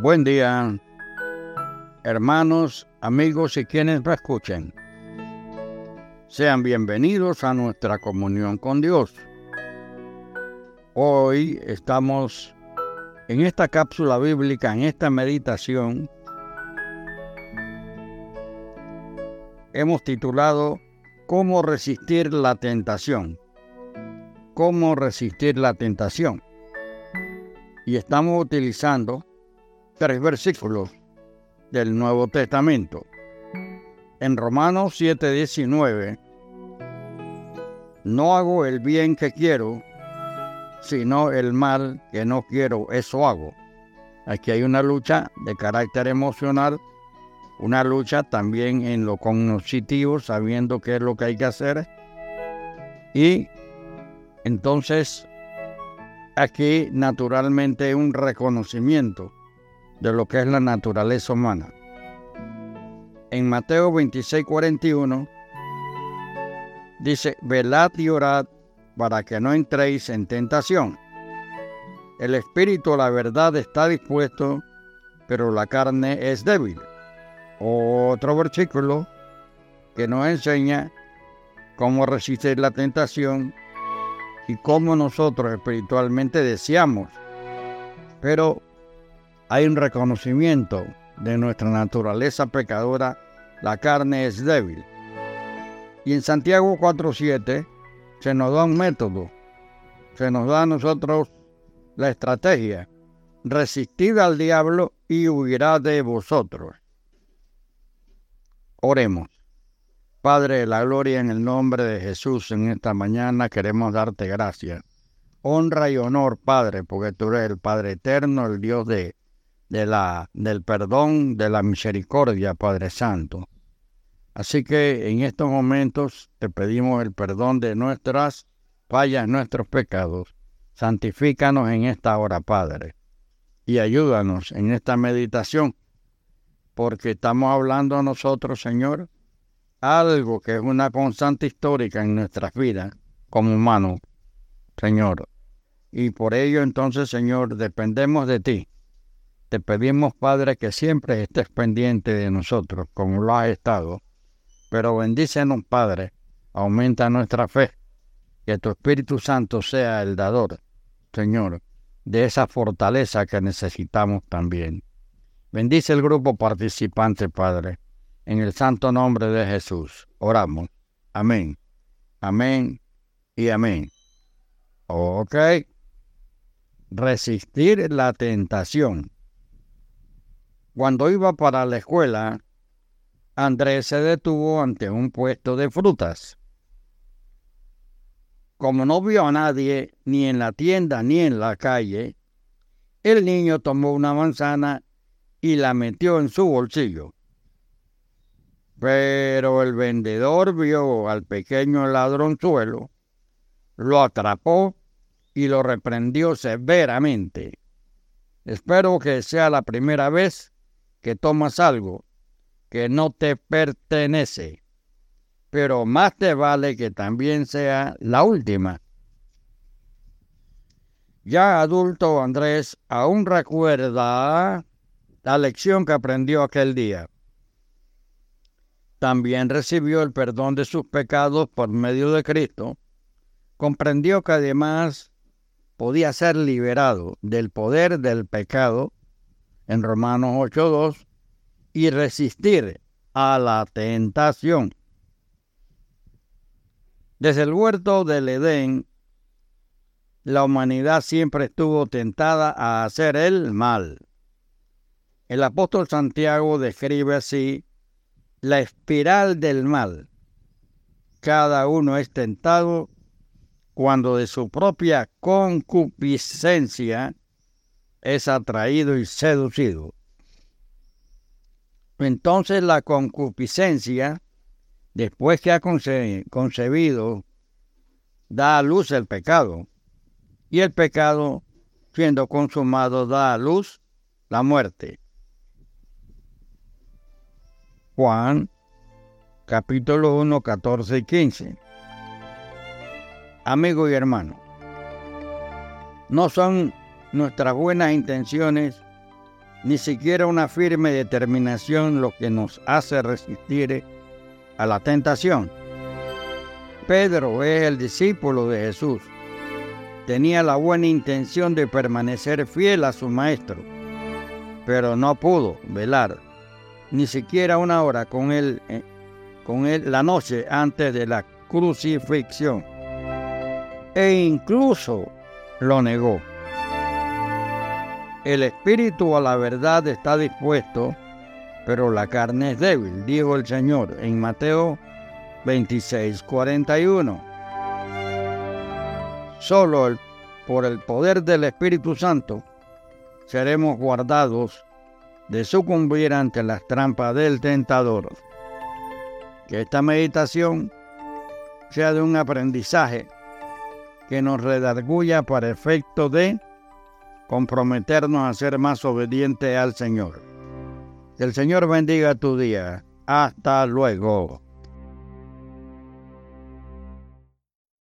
Buen día, hermanos, amigos y quienes me escuchen. Sean bienvenidos a nuestra comunión con Dios. Hoy estamos en esta cápsula bíblica, en esta meditación. Hemos titulado ¿Cómo resistir la tentación? ¿Cómo resistir la tentación? Y estamos utilizando tres versículos del Nuevo Testamento. En Romanos 7:19, no hago el bien que quiero, sino el mal que no quiero, eso hago. Aquí hay una lucha de carácter emocional, una lucha también en lo cognitivo, sabiendo qué es lo que hay que hacer. Y entonces aquí naturalmente un reconocimiento de lo que es la naturaleza humana. En Mateo 26, 41 dice, velad y orad para que no entréis en tentación. El espíritu, la verdad, está dispuesto, pero la carne es débil. Otro versículo que nos enseña cómo resistir la tentación y cómo nosotros espiritualmente deseamos. Pero hay un reconocimiento de nuestra naturaleza pecadora, la carne es débil. Y en Santiago 4.7 se nos da un método, se nos da a nosotros la estrategia. Resistid al diablo y huirá de vosotros. Oremos. Padre de la gloria, en el nombre de Jesús, en esta mañana queremos darte gracias. Honra y honor, Padre, porque tú eres el Padre eterno, el Dios de de la, del perdón, de la misericordia, Padre Santo. Así que en estos momentos te pedimos el perdón de nuestras fallas, nuestros pecados. Santifícanos en esta hora, Padre, y ayúdanos en esta meditación, porque estamos hablando nosotros, Señor, algo que es una constante histórica en nuestras vidas como humanos, Señor. Y por ello entonces, Señor, dependemos de ti te pedimos, Padre, que siempre estés pendiente de nosotros, como lo has estado. Pero bendícenos, Padre, aumenta nuestra fe, que tu Espíritu Santo sea el dador, Señor, de esa fortaleza que necesitamos también. Bendice el grupo participante, Padre, en el santo nombre de Jesús. Oramos. Amén. Amén y amén. Ok. Resistir la tentación. Cuando iba para la escuela, Andrés se detuvo ante un puesto de frutas. Como no vio a nadie, ni en la tienda ni en la calle, el niño tomó una manzana y la metió en su bolsillo. Pero el vendedor vio al pequeño ladronzuelo, lo atrapó y lo reprendió severamente. Espero que sea la primera vez que tomas algo que no te pertenece, pero más te vale que también sea la última. Ya adulto Andrés aún recuerda la lección que aprendió aquel día. También recibió el perdón de sus pecados por medio de Cristo. Comprendió que además podía ser liberado del poder del pecado en Romanos 8.2 y resistir a la tentación. Desde el huerto del Edén, la humanidad siempre estuvo tentada a hacer el mal. El apóstol Santiago describe así la espiral del mal. Cada uno es tentado cuando de su propia concupiscencia es atraído y seducido. Entonces la concupiscencia, después que ha concebido, da a luz el pecado. Y el pecado, siendo consumado, da a luz la muerte. Juan capítulo 1, 14 y 15. Amigo y hermano, no son nuestras buenas intenciones ni siquiera una firme determinación lo que nos hace resistir a la tentación. Pedro es el discípulo de Jesús. Tenía la buena intención de permanecer fiel a su maestro, pero no pudo velar ni siquiera una hora con él, eh, con él la noche antes de la crucifixión. E incluso lo negó. El espíritu a la verdad está dispuesto, pero la carne es débil, dijo el Señor en Mateo 26, 41. Solo por el poder del Espíritu Santo seremos guardados de sucumbir ante las trampas del tentador. Que esta meditación sea de un aprendizaje que nos redarguya para efecto de comprometernos a ser más obedientes al Señor. El Señor bendiga tu día. Hasta luego.